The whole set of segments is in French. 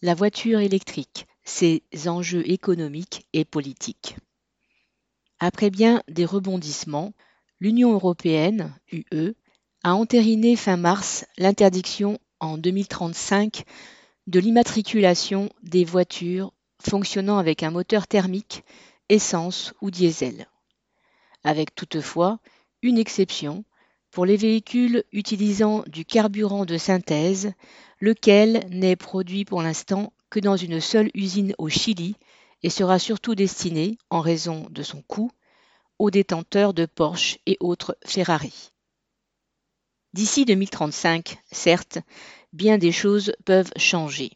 La voiture électrique, ses enjeux économiques et politiques. Après bien des rebondissements, l'Union européenne, UE, a entériné fin mars l'interdiction en 2035 de l'immatriculation des voitures fonctionnant avec un moteur thermique, essence ou diesel. Avec toutefois une exception pour les véhicules utilisant du carburant de synthèse, lequel n'est produit pour l'instant que dans une seule usine au Chili et sera surtout destiné, en raison de son coût, aux détenteurs de Porsche et autres Ferrari. D'ici 2035, certes, bien des choses peuvent changer.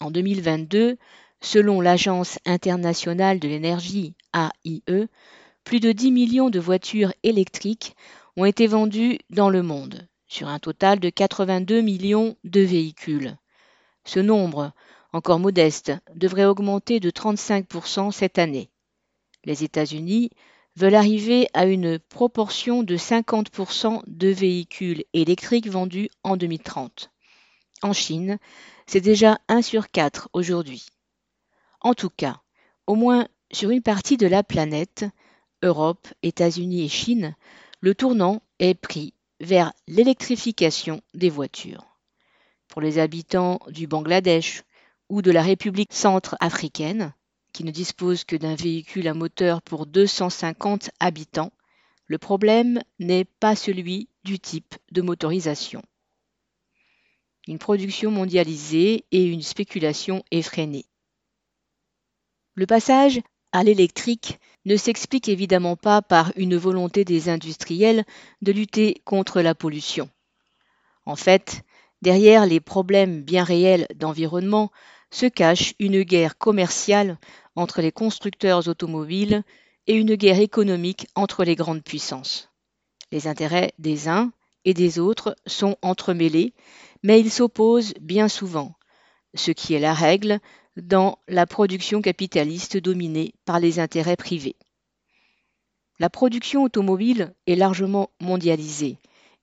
En 2022, selon l'Agence internationale de l'énergie AIE, plus de 10 millions de voitures électriques ont été vendues dans le monde, sur un total de 82 millions de véhicules. Ce nombre, encore modeste, devrait augmenter de 35% cette année. Les États-Unis veulent arriver à une proportion de 50% de véhicules électriques vendus en 2030. En Chine, c'est déjà 1 sur 4 aujourd'hui. En tout cas, au moins sur une partie de la planète, Europe, États-Unis et Chine, le tournant est pris vers l'électrification des voitures. Pour les habitants du Bangladesh ou de la République centrafricaine, qui ne dispose que d'un véhicule à moteur pour 250 habitants, le problème n'est pas celui du type de motorisation. Une production mondialisée et une spéculation effrénée. Le passage à l'électrique ne s'explique évidemment pas par une volonté des industriels de lutter contre la pollution. En fait, derrière les problèmes bien réels d'environnement se cache une guerre commerciale entre les constructeurs automobiles et une guerre économique entre les grandes puissances. Les intérêts des uns et des autres sont entremêlés, mais ils s'opposent bien souvent, ce qui est la règle dans la production capitaliste dominée par les intérêts privés. La production automobile est largement mondialisée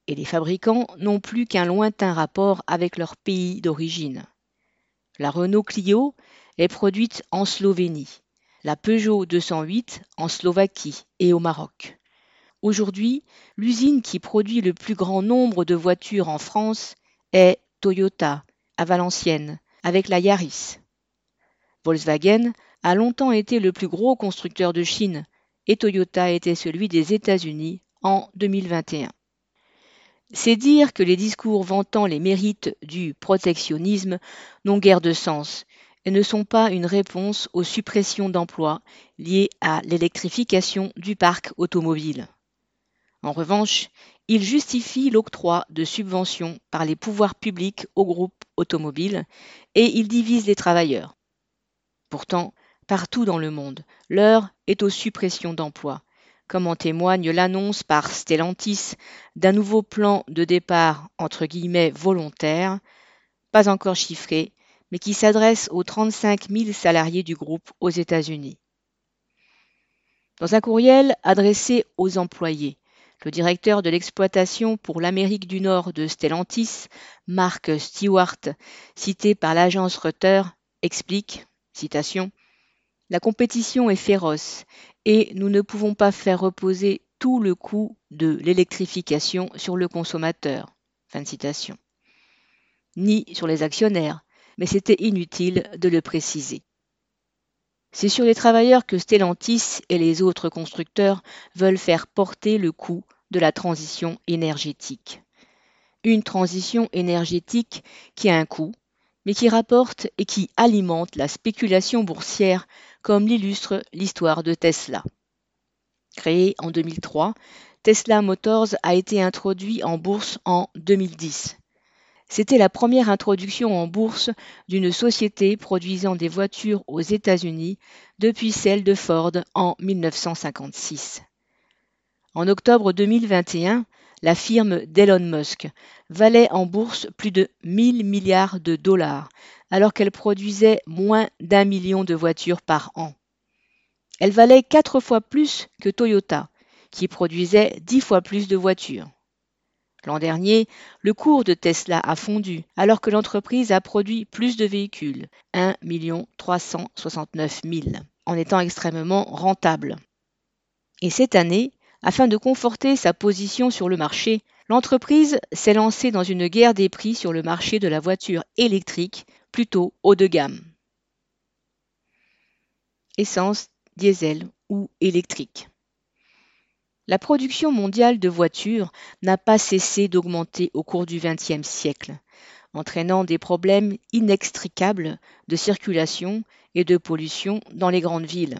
et les fabricants n'ont plus qu'un lointain rapport avec leur pays d'origine. La Renault Clio est produite en Slovénie, la Peugeot 208 en Slovaquie et au Maroc. Aujourd'hui, l'usine qui produit le plus grand nombre de voitures en France est Toyota, à Valenciennes, avec la Yaris. Volkswagen a longtemps été le plus gros constructeur de Chine et Toyota était celui des États-Unis en 2021. C'est dire que les discours vantant les mérites du protectionnisme n'ont guère de sens et ne sont pas une réponse aux suppressions d'emplois liées à l'électrification du parc automobile. En revanche, ils justifient l'octroi de subventions par les pouvoirs publics aux groupes automobiles et ils divisent les travailleurs. Pourtant, partout dans le monde, l'heure est aux suppressions d'emplois, comme en témoigne l'annonce par Stellantis d'un nouveau plan de départ entre guillemets volontaire, pas encore chiffré, mais qui s'adresse aux 35 000 salariés du groupe aux États-Unis. Dans un courriel adressé aux employés, le directeur de l'exploitation pour l'Amérique du Nord de Stellantis, Mark Stewart, cité par l'agence Reuters, explique, citation, La compétition est féroce et nous ne pouvons pas faire reposer tout le coût de l'électrification sur le consommateur. Fin de citation. Ni sur les actionnaires, mais c'était inutile de le préciser. C'est sur les travailleurs que Stellantis et les autres constructeurs veulent faire porter le coût de la transition énergétique. Une transition énergétique qui a un coût, mais qui rapporte et qui alimente la spéculation boursière, comme l'illustre l'histoire de Tesla. Créé en 2003, Tesla Motors a été introduit en bourse en 2010. C'était la première introduction en bourse d'une société produisant des voitures aux États-Unis depuis celle de Ford en 1956. En octobre 2021, la firme d'Elon Musk valait en bourse plus de 1000 milliards de dollars, alors qu'elle produisait moins d'un million de voitures par an. Elle valait quatre fois plus que Toyota, qui produisait dix fois plus de voitures. L'an dernier, le cours de Tesla a fondu alors que l'entreprise a produit plus de véhicules, 1 369 000, en étant extrêmement rentable. Et cette année, afin de conforter sa position sur le marché, l'entreprise s'est lancée dans une guerre des prix sur le marché de la voiture électrique, plutôt haut de gamme. Essence, diesel ou électrique. La production mondiale de voitures n'a pas cessé d'augmenter au cours du XXe siècle, entraînant des problèmes inextricables de circulation et de pollution dans les grandes villes.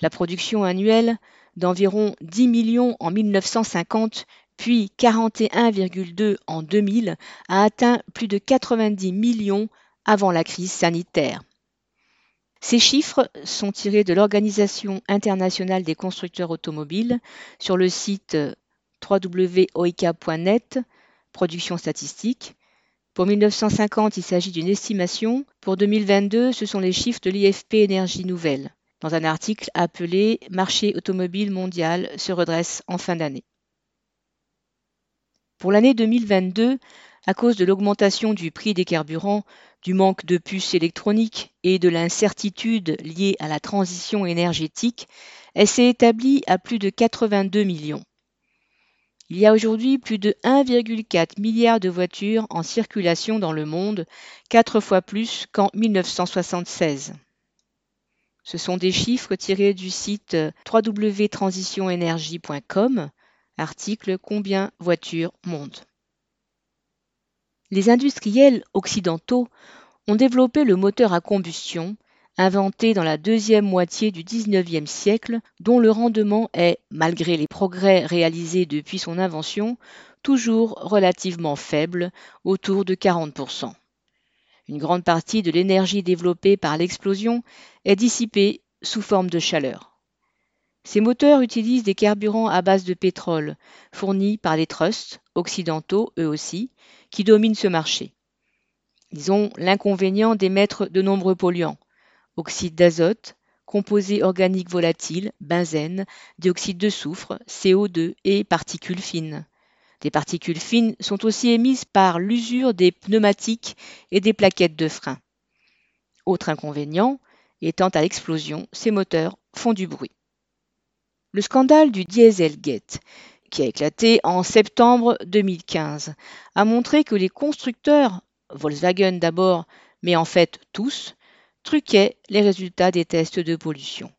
La production annuelle d'environ 10 millions en 1950, puis 41,2 en 2000, a atteint plus de 90 millions avant la crise sanitaire. Ces chiffres sont tirés de l'Organisation internationale des constructeurs automobiles sur le site www.oika.net, production statistique. Pour 1950, il s'agit d'une estimation. Pour 2022, ce sont les chiffres de l'IFP Énergie Nouvelle, dans un article appelé Marché automobile mondial se redresse en fin d'année. Pour l'année 2022, à cause de l'augmentation du prix des carburants, du manque de puces électroniques et de l'incertitude liée à la transition énergétique, elle s'est établie à plus de 82 millions. Il y a aujourd'hui plus de 1,4 milliard de voitures en circulation dans le monde, quatre fois plus qu'en 1976. Ce sont des chiffres tirés du site www.transitionenergie.com, article Combien voitures montent les industriels occidentaux ont développé le moteur à combustion, inventé dans la deuxième moitié du XIXe siècle, dont le rendement est, malgré les progrès réalisés depuis son invention, toujours relativement faible, autour de 40%. Une grande partie de l'énergie développée par l'explosion est dissipée sous forme de chaleur. Ces moteurs utilisent des carburants à base de pétrole, fournis par les trusts, occidentaux eux aussi, qui dominent ce marché. Ils ont l'inconvénient d'émettre de nombreux polluants, oxyde d'azote, composés organiques volatiles, benzène, dioxyde de soufre, CO2 et particules fines. Des particules fines sont aussi émises par l'usure des pneumatiques et des plaquettes de frein. Autre inconvénient, étant à l'explosion, ces moteurs font du bruit. Le scandale du Dieselgate qui a éclaté en septembre 2015, a montré que les constructeurs, Volkswagen d'abord, mais en fait tous, truquaient les résultats des tests de pollution.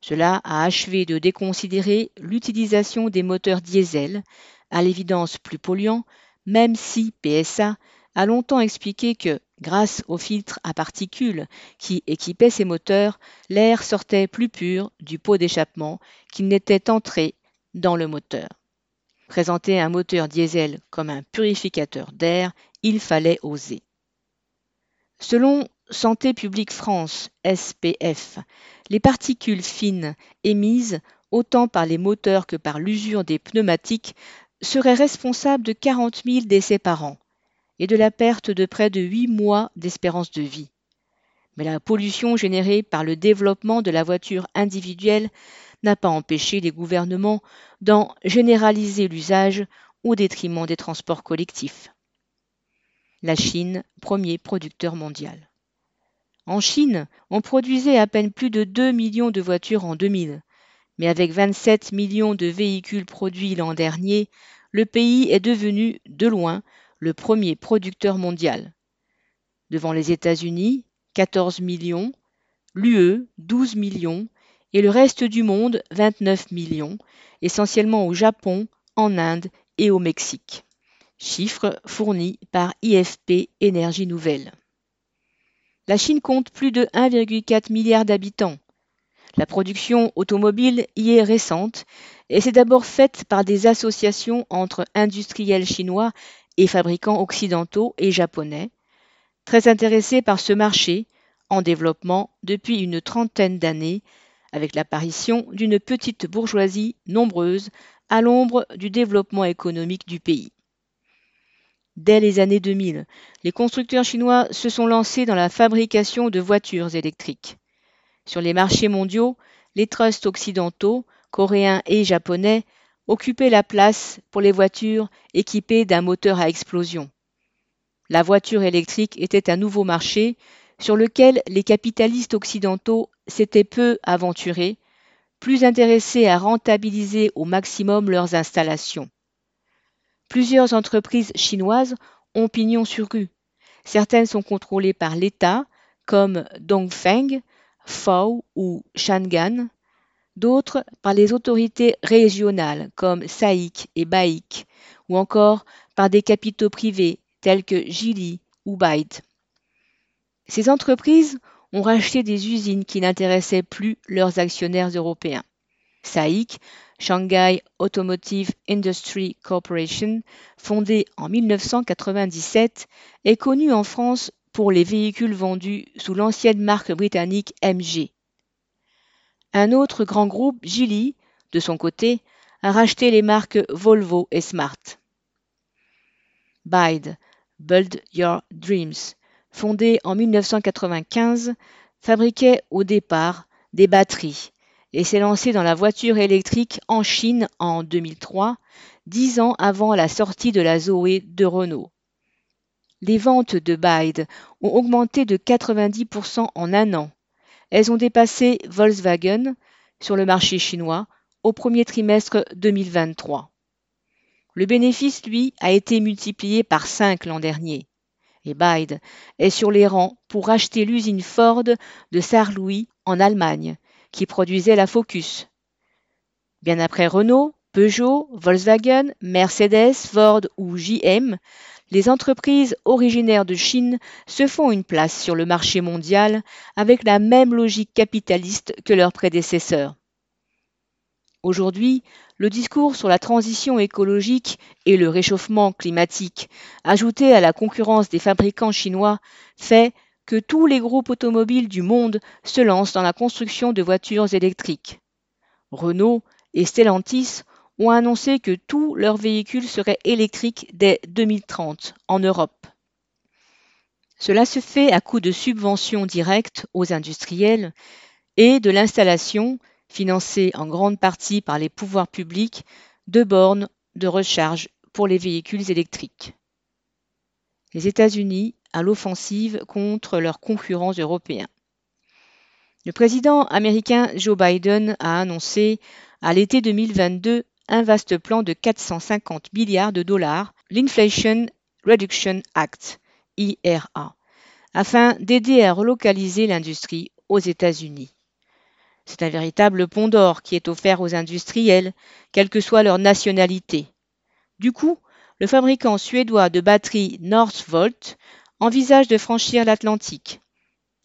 Cela a achevé de déconsidérer l'utilisation des moteurs diesel, à l'évidence plus polluants, même si PSA a longtemps expliqué que, grâce aux filtres à particules qui équipaient ces moteurs, l'air sortait plus pur du pot d'échappement qu'il n'était entré dans le moteur. Présenter un moteur diesel comme un purificateur d'air, il fallait oser. Selon Santé publique France, SPF, les particules fines émises autant par les moteurs que par l'usure des pneumatiques seraient responsables de 40 000 décès par an et de la perte de près de 8 mois d'espérance de vie. Mais la pollution générée par le développement de la voiture individuelle n'a pas empêché les gouvernements d'en généraliser l'usage au détriment des transports collectifs. La Chine, premier producteur mondial. En Chine, on produisait à peine plus de 2 millions de voitures en 2000, mais avec 27 millions de véhicules produits l'an dernier, le pays est devenu, de loin, le premier producteur mondial. Devant les États-Unis, 14 millions, l'UE, 12 millions, et le reste du monde 29 millions, essentiellement au Japon, en Inde et au Mexique. Chiffres fournis par IFP Énergie Nouvelle. La Chine compte plus de 1,4 milliard d'habitants. La production automobile y est récente et c'est d'abord faite par des associations entre industriels chinois et fabricants occidentaux et japonais, très intéressés par ce marché en développement depuis une trentaine d'années avec l'apparition d'une petite bourgeoisie nombreuse à l'ombre du développement économique du pays. Dès les années 2000, les constructeurs chinois se sont lancés dans la fabrication de voitures électriques. Sur les marchés mondiaux, les trusts occidentaux, coréens et japonais, occuper la place pour les voitures équipées d'un moteur à explosion. La voiture électrique était un nouveau marché sur lequel les capitalistes occidentaux s'étaient peu aventurés, plus intéressés à rentabiliser au maximum leurs installations. Plusieurs entreprises chinoises ont pignon sur rue. Certaines sont contrôlées par l'État, comme Dongfeng, Fao ou Shangan, d'autres par les autorités régionales comme SAIC et BAIC, ou encore par des capitaux privés tels que Geely ou Byte. Ces entreprises ont racheté des usines qui n'intéressaient plus leurs actionnaires européens. SAIC, Shanghai Automotive Industry Corporation, fondée en 1997, est connue en France les véhicules vendus sous l'ancienne marque britannique MG. Un autre grand groupe, Geely, de son côté, a racheté les marques Volvo et Smart. Bide, Build Your Dreams, fondé en 1995, fabriquait au départ des batteries et s'est lancé dans la voiture électrique en Chine en 2003, dix ans avant la sortie de la Zoé de Renault les ventes de Bide ont augmenté de 90% en un an. Elles ont dépassé Volkswagen sur le marché chinois au premier trimestre 2023. Le bénéfice, lui, a été multiplié par 5 l'an dernier. Et Bide est sur les rangs pour racheter l'usine Ford de Sarre-Louis en Allemagne, qui produisait la Focus. Bien après Renault, Peugeot, Volkswagen, Mercedes, Ford ou JM, les entreprises originaires de Chine se font une place sur le marché mondial avec la même logique capitaliste que leurs prédécesseurs. Aujourd'hui, le discours sur la transition écologique et le réchauffement climatique, ajouté à la concurrence des fabricants chinois, fait que tous les groupes automobiles du monde se lancent dans la construction de voitures électriques. Renault et Stellantis ont annoncé que tous leurs véhicules seraient électriques dès 2030 en Europe. Cela se fait à coup de subventions directes aux industriels et de l'installation, financée en grande partie par les pouvoirs publics, de bornes de recharge pour les véhicules électriques. Les États-Unis à l'offensive contre leurs concurrents européens. Le président américain Joe Biden a annoncé à l'été 2022 un vaste plan de 450 milliards de dollars, l'Inflation Reduction Act, IRA, afin d'aider à relocaliser l'industrie aux États-Unis. C'est un véritable pont d'or qui est offert aux industriels, quelle que soit leur nationalité. Du coup, le fabricant suédois de batteries Northvolt envisage de franchir l'Atlantique.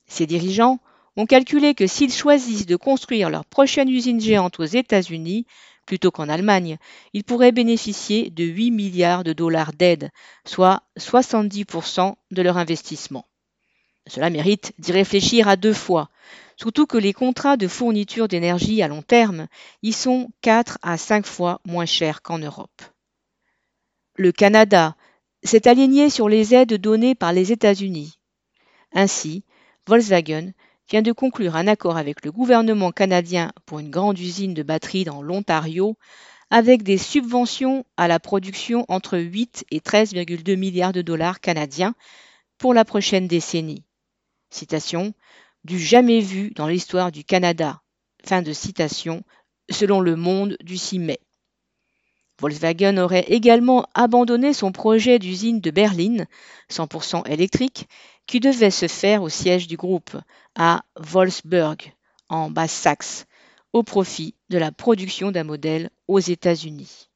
Ses dirigeants ont calculé que s'ils choisissent de construire leur prochaine usine géante aux États-Unis, plutôt qu'en Allemagne, ils pourraient bénéficier de 8 milliards de dollars d'aide, soit 70% de leur investissement. Cela mérite d'y réfléchir à deux fois, surtout que les contrats de fourniture d'énergie à long terme y sont 4 à 5 fois moins chers qu'en Europe. Le Canada s'est aligné sur les aides données par les États-Unis. Ainsi, Volkswagen vient de conclure un accord avec le gouvernement canadien pour une grande usine de batteries dans l'Ontario, avec des subventions à la production entre 8 et 13,2 milliards de dollars canadiens pour la prochaine décennie. Citation du jamais vu dans l'histoire du Canada. Fin de citation, selon le Monde du 6 mai. Volkswagen aurait également abandonné son projet d'usine de Berlin, 100% électrique, qui devait se faire au siège du groupe, à Wolfsburg, en Basse-Saxe, au profit de la production d'un modèle aux États-Unis.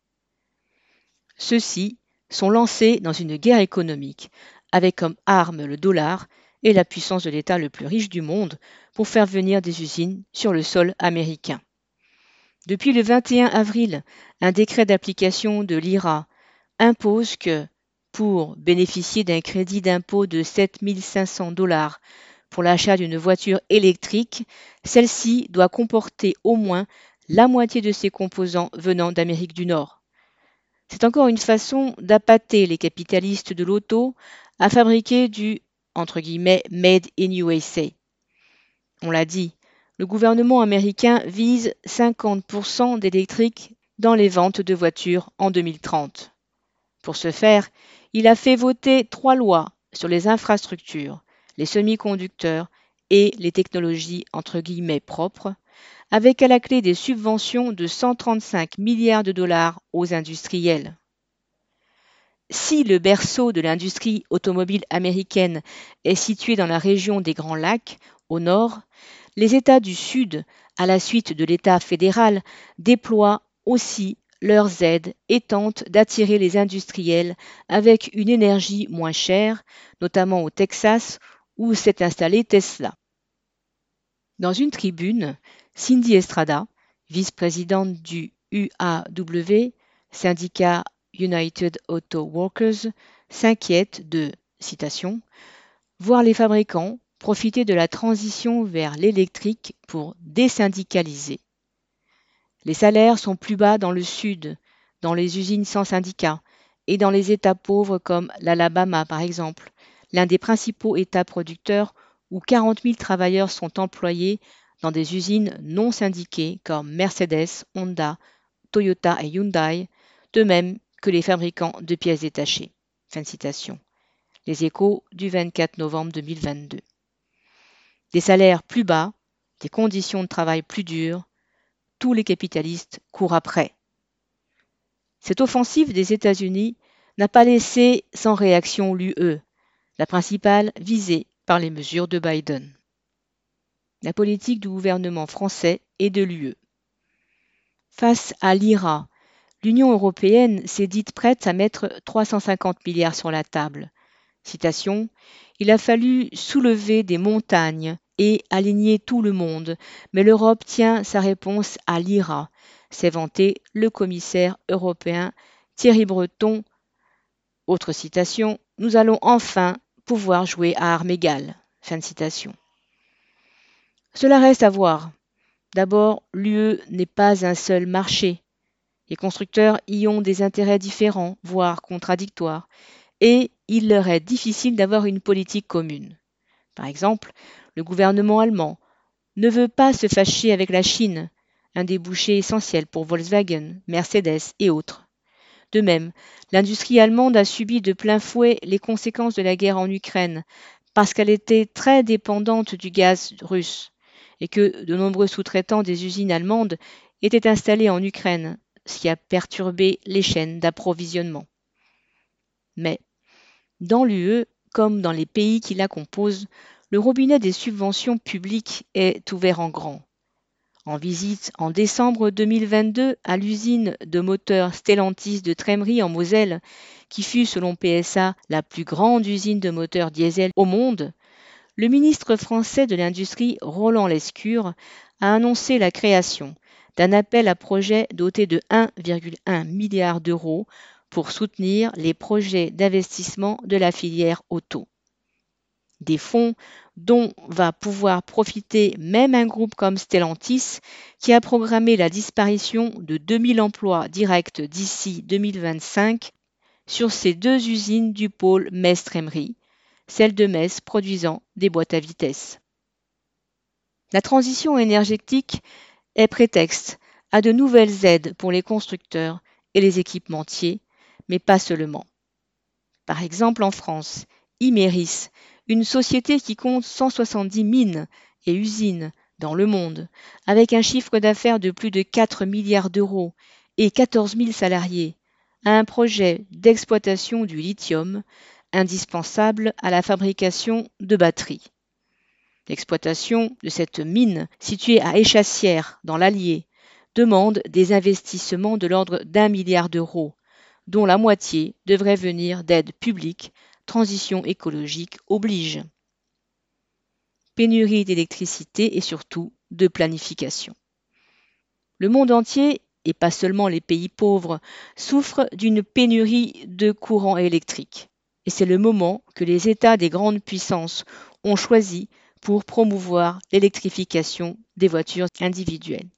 Ceux-ci sont lancés dans une guerre économique, avec comme arme le dollar et la puissance de l'État le plus riche du monde pour faire venir des usines sur le sol américain. Depuis le 21 avril, un décret d'application de l'IRA impose que, pour bénéficier d'un crédit d'impôt de 7 500 dollars pour l'achat d'une voiture électrique, celle-ci doit comporter au moins la moitié de ses composants venant d'Amérique du Nord. C'est encore une façon d'appâter les capitalistes de l'auto à fabriquer du entre guillemets made in USA. On l'a dit, le gouvernement américain vise 50% d'électriques dans les ventes de voitures en 2030. Pour ce faire, il a fait voter trois lois sur les infrastructures, les semi-conducteurs et les technologies entre guillemets propres, avec à la clé des subventions de 135 milliards de dollars aux industriels. Si le berceau de l'industrie automobile américaine est situé dans la région des Grands Lacs, au nord, les États du Sud, à la suite de l'État fédéral, déploient aussi leurs aides et tentent d'attirer les industriels avec une énergie moins chère, notamment au Texas où s'est installé Tesla. Dans une tribune, Cindy Estrada, vice-présidente du UAW, syndicat United Auto Workers, s'inquiète de, citation, voir les fabricants profiter de la transition vers l'électrique pour désyndicaliser. Les salaires sont plus bas dans le sud, dans les usines sans syndicats, et dans les États pauvres comme l'Alabama par exemple, l'un des principaux États producteurs où 40 000 travailleurs sont employés dans des usines non syndiquées comme Mercedes, Honda, Toyota et Hyundai, de même que les fabricants de pièces détachées. Fin de citation. Les échos du 24 novembre 2022. Des salaires plus bas, des conditions de travail plus dures, tous les capitalistes courent après. Cette offensive des États-Unis n'a pas laissé sans réaction l'UE, la principale visée par les mesures de Biden. La politique du gouvernement français et de l'UE. Face à l'IRA, l'Union européenne s'est dite prête à mettre 350 milliards sur la table. Il a fallu soulever des montagnes et aligner tout le monde, mais l'Europe tient sa réponse à l'IRA, s'est vanté le commissaire européen Thierry Breton. Autre citation Nous allons enfin pouvoir jouer à armes égales. Fin de citation. Cela reste à voir. D'abord, l'UE n'est pas un seul marché. Les constructeurs y ont des intérêts différents, voire contradictoires, et il leur est difficile d'avoir une politique commune. Par exemple, le gouvernement allemand ne veut pas se fâcher avec la Chine, un débouché essentiel pour Volkswagen, Mercedes et autres. De même, l'industrie allemande a subi de plein fouet les conséquences de la guerre en Ukraine, parce qu'elle était très dépendante du gaz russe, et que de nombreux sous-traitants des usines allemandes étaient installés en Ukraine, ce qui a perturbé les chaînes d'approvisionnement. Mais, dans l'UE, comme dans les pays qui la composent, le robinet des subventions publiques est ouvert en grand. En visite en décembre 2022 à l'usine de moteurs Stellantis de Trémery en Moselle, qui fut selon PSA la plus grande usine de moteurs diesel au monde, le ministre français de l'Industrie Roland Lescure a annoncé la création d'un appel à projets doté de 1,1 milliard d'euros pour soutenir les projets d'investissement de la filière auto des fonds dont va pouvoir profiter même un groupe comme Stellantis qui a programmé la disparition de 2000 emplois directs d'ici 2025 sur ces deux usines du pôle Metz-Trémery, celle de Metz produisant des boîtes à vitesse. La transition énergétique est prétexte à de nouvelles aides pour les constructeurs et les équipementiers, mais pas seulement. Par exemple, en France, Imeris une société qui compte 170 mines et usines dans le monde, avec un chiffre d'affaires de plus de 4 milliards d'euros et 14 000 salariés, a un projet d'exploitation du lithium indispensable à la fabrication de batteries. L'exploitation de cette mine, située à Échassières, dans l'Allier, demande des investissements de l'ordre d'un milliard d'euros, dont la moitié devrait venir d'aides publiques transition écologique oblige. Pénurie d'électricité et surtout de planification. Le monde entier, et pas seulement les pays pauvres, souffre d'une pénurie de courant électrique. Et c'est le moment que les États des grandes puissances ont choisi pour promouvoir l'électrification des voitures individuelles.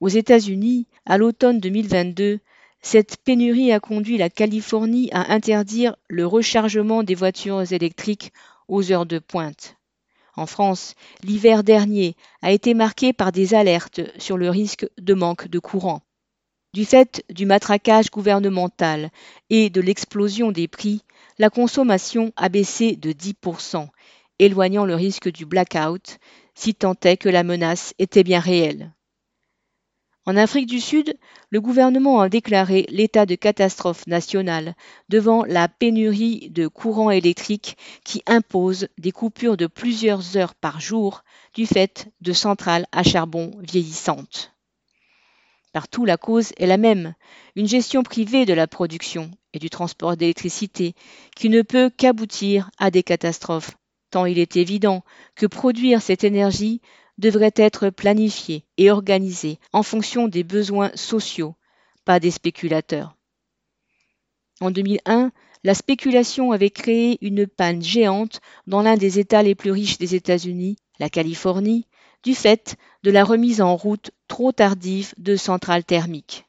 Aux États-Unis, à l'automne 2022, cette pénurie a conduit la Californie à interdire le rechargement des voitures électriques aux heures de pointe. En France, l'hiver dernier a été marqué par des alertes sur le risque de manque de courant. Du fait du matraquage gouvernemental et de l'explosion des prix, la consommation a baissé de 10%, éloignant le risque du blackout, si tant est que la menace était bien réelle. En Afrique du Sud, le gouvernement a déclaré l'état de catastrophe nationale devant la pénurie de courant électrique qui impose des coupures de plusieurs heures par jour du fait de centrales à charbon vieillissantes. Partout, la cause est la même, une gestion privée de la production et du transport d'électricité qui ne peut qu'aboutir à des catastrophes, tant il est évident que produire cette énergie devrait être planifié et organisé en fonction des besoins sociaux, pas des spéculateurs. En 2001, la spéculation avait créé une panne géante dans l'un des États les plus riches des États-Unis, la Californie, du fait de la remise en route trop tardive de centrales thermiques.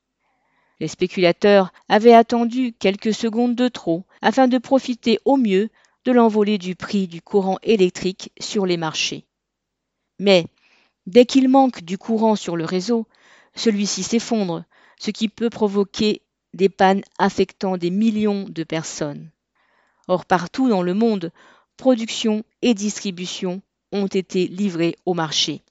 Les spéculateurs avaient attendu quelques secondes de trop afin de profiter au mieux de l'envolée du prix du courant électrique sur les marchés. Mais dès qu'il manque du courant sur le réseau, celui-ci s'effondre, ce qui peut provoquer des pannes affectant des millions de personnes. Or, partout dans le monde, production et distribution ont été livrés au marché.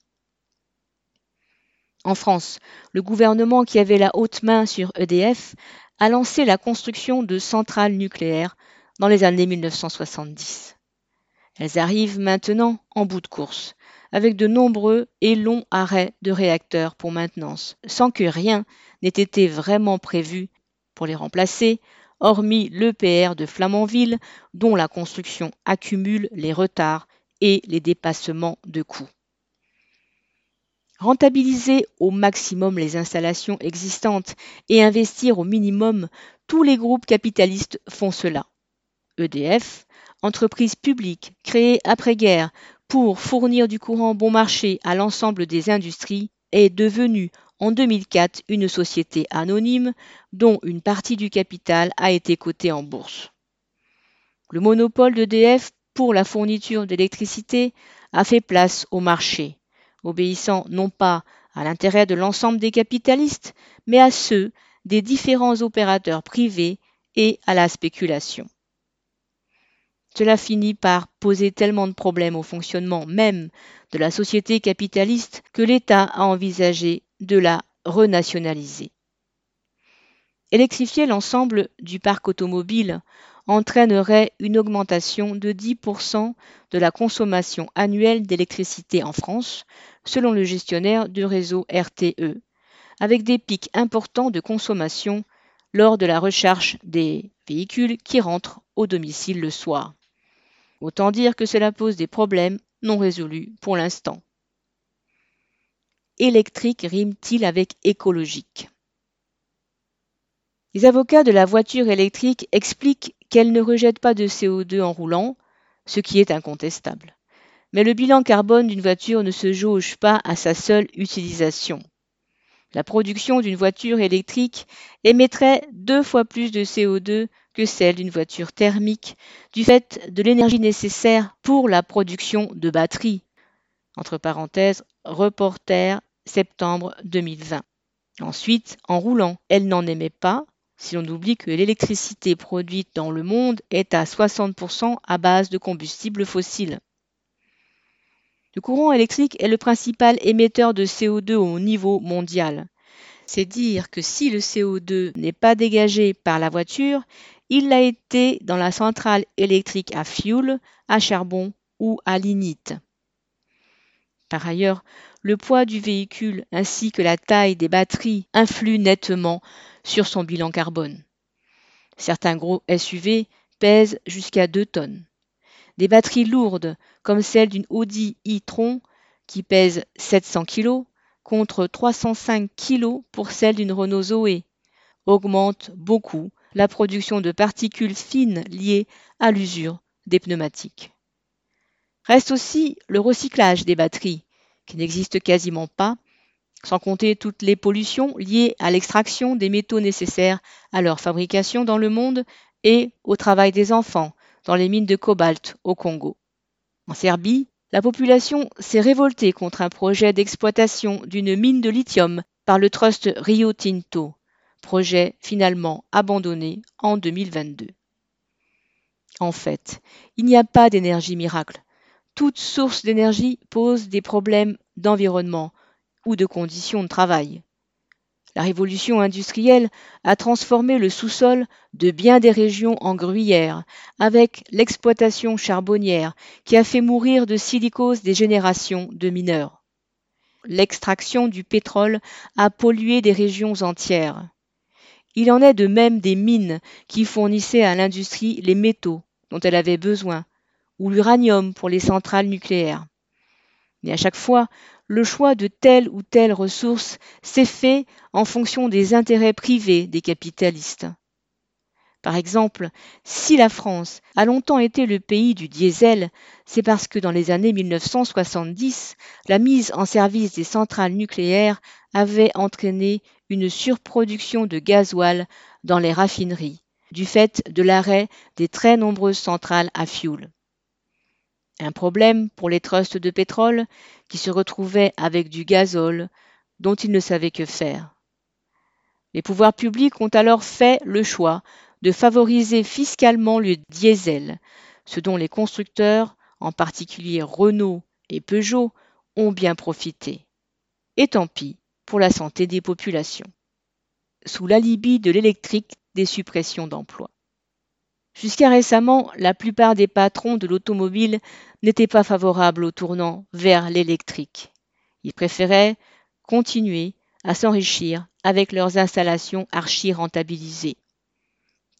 En France, le gouvernement qui avait la haute main sur EDF a lancé la construction de centrales nucléaires dans les années 1970. Elles arrivent maintenant en bout de course, avec de nombreux et longs arrêts de réacteurs pour maintenance, sans que rien n'ait été vraiment prévu pour les remplacer, hormis l'EPR de Flamanville, dont la construction accumule les retards et les dépassements de coûts. Rentabiliser au maximum les installations existantes et investir au minimum, tous les groupes capitalistes font cela. EDF, entreprise publique créée après-guerre pour fournir du courant bon marché à l'ensemble des industries, est devenue en 2004 une société anonyme dont une partie du capital a été cotée en bourse. Le monopole d'EDF pour la fourniture d'électricité a fait place au marché obéissant non pas à l'intérêt de l'ensemble des capitalistes, mais à ceux des différents opérateurs privés et à la spéculation. Cela finit par poser tellement de problèmes au fonctionnement même de la société capitaliste que l'État a envisagé de la renationaliser. Électrifier l'ensemble du parc automobile entraînerait une augmentation de 10% de la consommation annuelle d'électricité en France, selon le gestionnaire du réseau RTE, avec des pics importants de consommation lors de la recharge des véhicules qui rentrent au domicile le soir. Autant dire que cela pose des problèmes non résolus pour l'instant. Électrique rime-t-il avec écologique? Les avocats de la voiture électrique expliquent qu'elle ne rejette pas de CO2 en roulant, ce qui est incontestable. Mais le bilan carbone d'une voiture ne se jauge pas à sa seule utilisation. La production d'une voiture électrique émettrait deux fois plus de CO2 que celle d'une voiture thermique du fait de l'énergie nécessaire pour la production de batteries. Entre parenthèses, reporter septembre 2020. Ensuite, en roulant, elle n'en émet pas, si l'on oublie que l'électricité produite dans le monde est à 60% à base de combustibles fossiles. Le courant électrique est le principal émetteur de CO2 au niveau mondial. C'est dire que si le CO2 n'est pas dégagé par la voiture, il l'a été dans la centrale électrique à fioul, à charbon ou à lignite. Par ailleurs, le poids du véhicule ainsi que la taille des batteries influent nettement sur son bilan carbone. Certains gros SUV pèsent jusqu'à 2 tonnes. Des batteries lourdes, comme celle d'une Audi e-tron, qui pèse 700 kg, contre 305 kg pour celle d'une Renault Zoé, augmentent beaucoup la production de particules fines liées à l'usure des pneumatiques. Reste aussi le recyclage des batteries, qui n'existe quasiment pas sans compter toutes les pollutions liées à l'extraction des métaux nécessaires à leur fabrication dans le monde et au travail des enfants dans les mines de cobalt au Congo. En Serbie, la population s'est révoltée contre un projet d'exploitation d'une mine de lithium par le trust Rio Tinto. Projet finalement abandonné en 2022. En fait, il n'y a pas d'énergie miracle. Toute source d'énergie pose des problèmes d'environnement ou de conditions de travail. La révolution industrielle a transformé le sous-sol de bien des régions en gruyère, avec l'exploitation charbonnière qui a fait mourir de silicose des générations de mineurs. L'extraction du pétrole a pollué des régions entières. Il en est de même des mines qui fournissaient à l'industrie les métaux dont elle avait besoin, ou l'uranium pour les centrales nucléaires. Mais à chaque fois, le choix de telle ou telle ressource s'est fait en fonction des intérêts privés des capitalistes. Par exemple, si la France a longtemps été le pays du diesel, c'est parce que dans les années 1970, la mise en service des centrales nucléaires avait entraîné une surproduction de gasoil dans les raffineries, du fait de l'arrêt des très nombreuses centrales à fioul. Un problème pour les trusts de pétrole qui se retrouvaient avec du gazole dont ils ne savaient que faire. Les pouvoirs publics ont alors fait le choix de favoriser fiscalement le diesel, ce dont les constructeurs, en particulier Renault et Peugeot, ont bien profité. Et tant pis pour la santé des populations. Sous l'alibi de l'électrique des suppressions d'emplois. Jusqu'à récemment, la plupart des patrons de l'automobile n'étaient pas favorables au tournant vers l'électrique. Ils préféraient continuer à s'enrichir avec leurs installations archi-rentabilisées.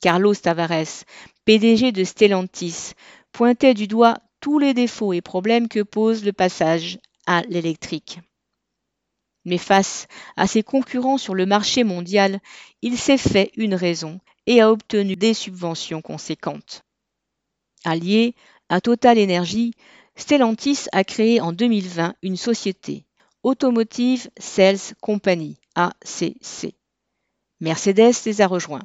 Carlos Tavares, PDG de Stellantis, pointait du doigt tous les défauts et problèmes que pose le passage à l'électrique. Mais face à ses concurrents sur le marché mondial, il s'est fait une raison et a obtenu des subventions conséquentes. Allié à Total Energy, Stellantis a créé en 2020 une société, Automotive Sales Company, ACC. Mercedes les a rejoints.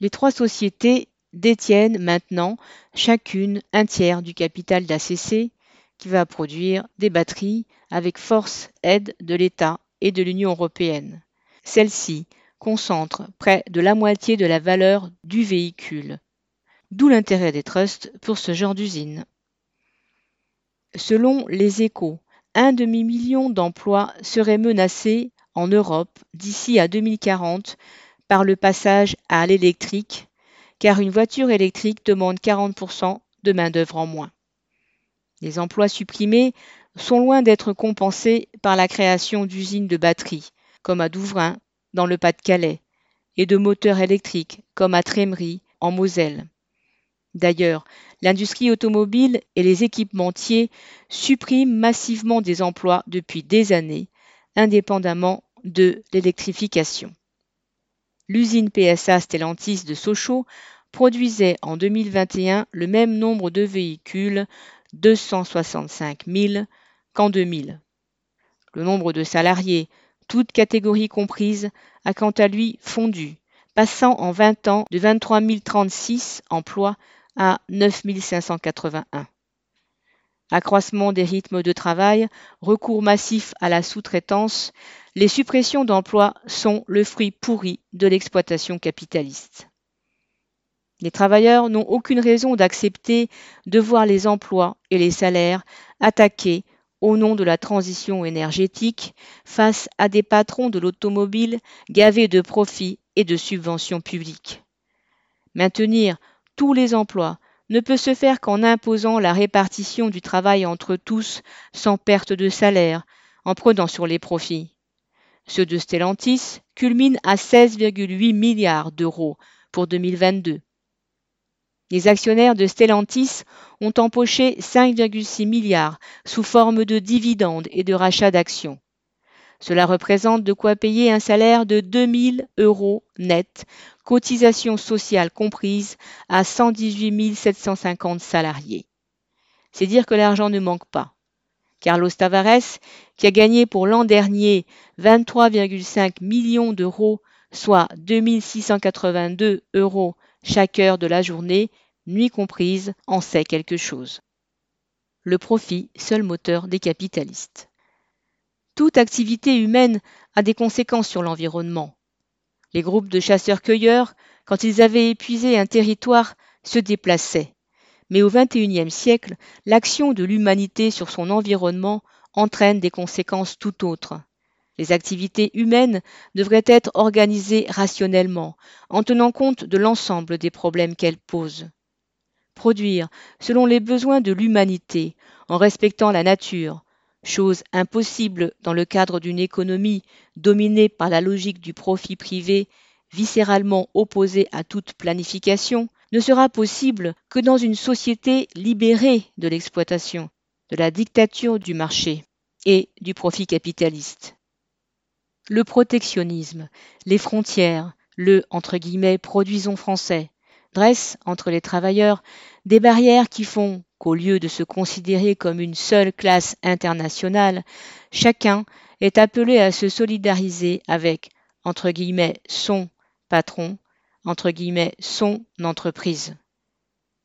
Les trois sociétés détiennent maintenant chacune un tiers du capital d'ACC qui va produire des batteries avec force aide de l'État et de l'Union européenne. Celle-ci concentre près de la moitié de la valeur du véhicule. D'où l'intérêt des trusts pour ce genre d'usine. Selon les échos, un demi-million d'emplois seraient menacés en Europe d'ici à 2040 par le passage à l'électrique, car une voiture électrique demande 40% de main-d'œuvre en moins. Les emplois supprimés sont loin d'être compensés par la création d'usines de batteries, comme à Douvrin dans le Pas-de-Calais, et de moteurs électriques, comme à Trémery, en Moselle. D'ailleurs, l'industrie automobile et les équipementiers suppriment massivement des emplois depuis des années, indépendamment de l'électrification. L'usine PSA Stellantis de Sochaux produisait en 2021 le même nombre de véhicules, 265 000, qu'en 2000. Le nombre de salariés toutes catégories comprises, a quant à lui fondu, passant en 20 ans de 23 036 emplois à 9 581. Accroissement des rythmes de travail, recours massif à la sous-traitance, les suppressions d'emplois sont le fruit pourri de l'exploitation capitaliste. Les travailleurs n'ont aucune raison d'accepter de voir les emplois et les salaires attaqués au nom de la transition énergétique face à des patrons de l'automobile gavés de profits et de subventions publiques. Maintenir tous les emplois ne peut se faire qu'en imposant la répartition du travail entre tous sans perte de salaire, en prenant sur les profits. Ceux de Stellantis culminent à 16,8 milliards d'euros pour 2022. Les actionnaires de Stellantis ont empoché 5,6 milliards sous forme de dividendes et de rachats d'actions. Cela représente de quoi payer un salaire de 2000 euros net, cotisations sociales comprises, à 118 750 salariés. C'est dire que l'argent ne manque pas. Carlos Tavares, qui a gagné pour l'an dernier 23,5 millions d'euros, soit 2682 euros chaque heure de la journée, nuit comprise, en sait quelque chose. Le profit, seul moteur des capitalistes. Toute activité humaine a des conséquences sur l'environnement. Les groupes de chasseurs-cueilleurs, quand ils avaient épuisé un territoire, se déplaçaient. Mais au XXIe siècle, l'action de l'humanité sur son environnement entraîne des conséquences tout autres. Les activités humaines devraient être organisées rationnellement, en tenant compte de l'ensemble des problèmes qu'elles posent. Produire selon les besoins de l'humanité, en respectant la nature, chose impossible dans le cadre d'une économie dominée par la logique du profit privé, viscéralement opposée à toute planification, ne sera possible que dans une société libérée de l'exploitation, de la dictature du marché et du profit capitaliste. Le protectionnisme, les frontières, le entre guillemets produisons français, dressent entre les travailleurs des barrières qui font qu'au lieu de se considérer comme une seule classe internationale, chacun est appelé à se solidariser avec entre guillemets son patron, entre guillemets son entreprise.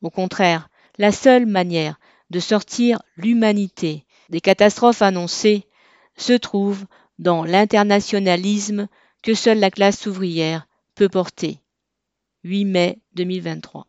Au contraire, la seule manière de sortir l'humanité des catastrophes annoncées se trouve dans l'internationalisme que seule la classe ouvrière peut porter. 8 mai 2023.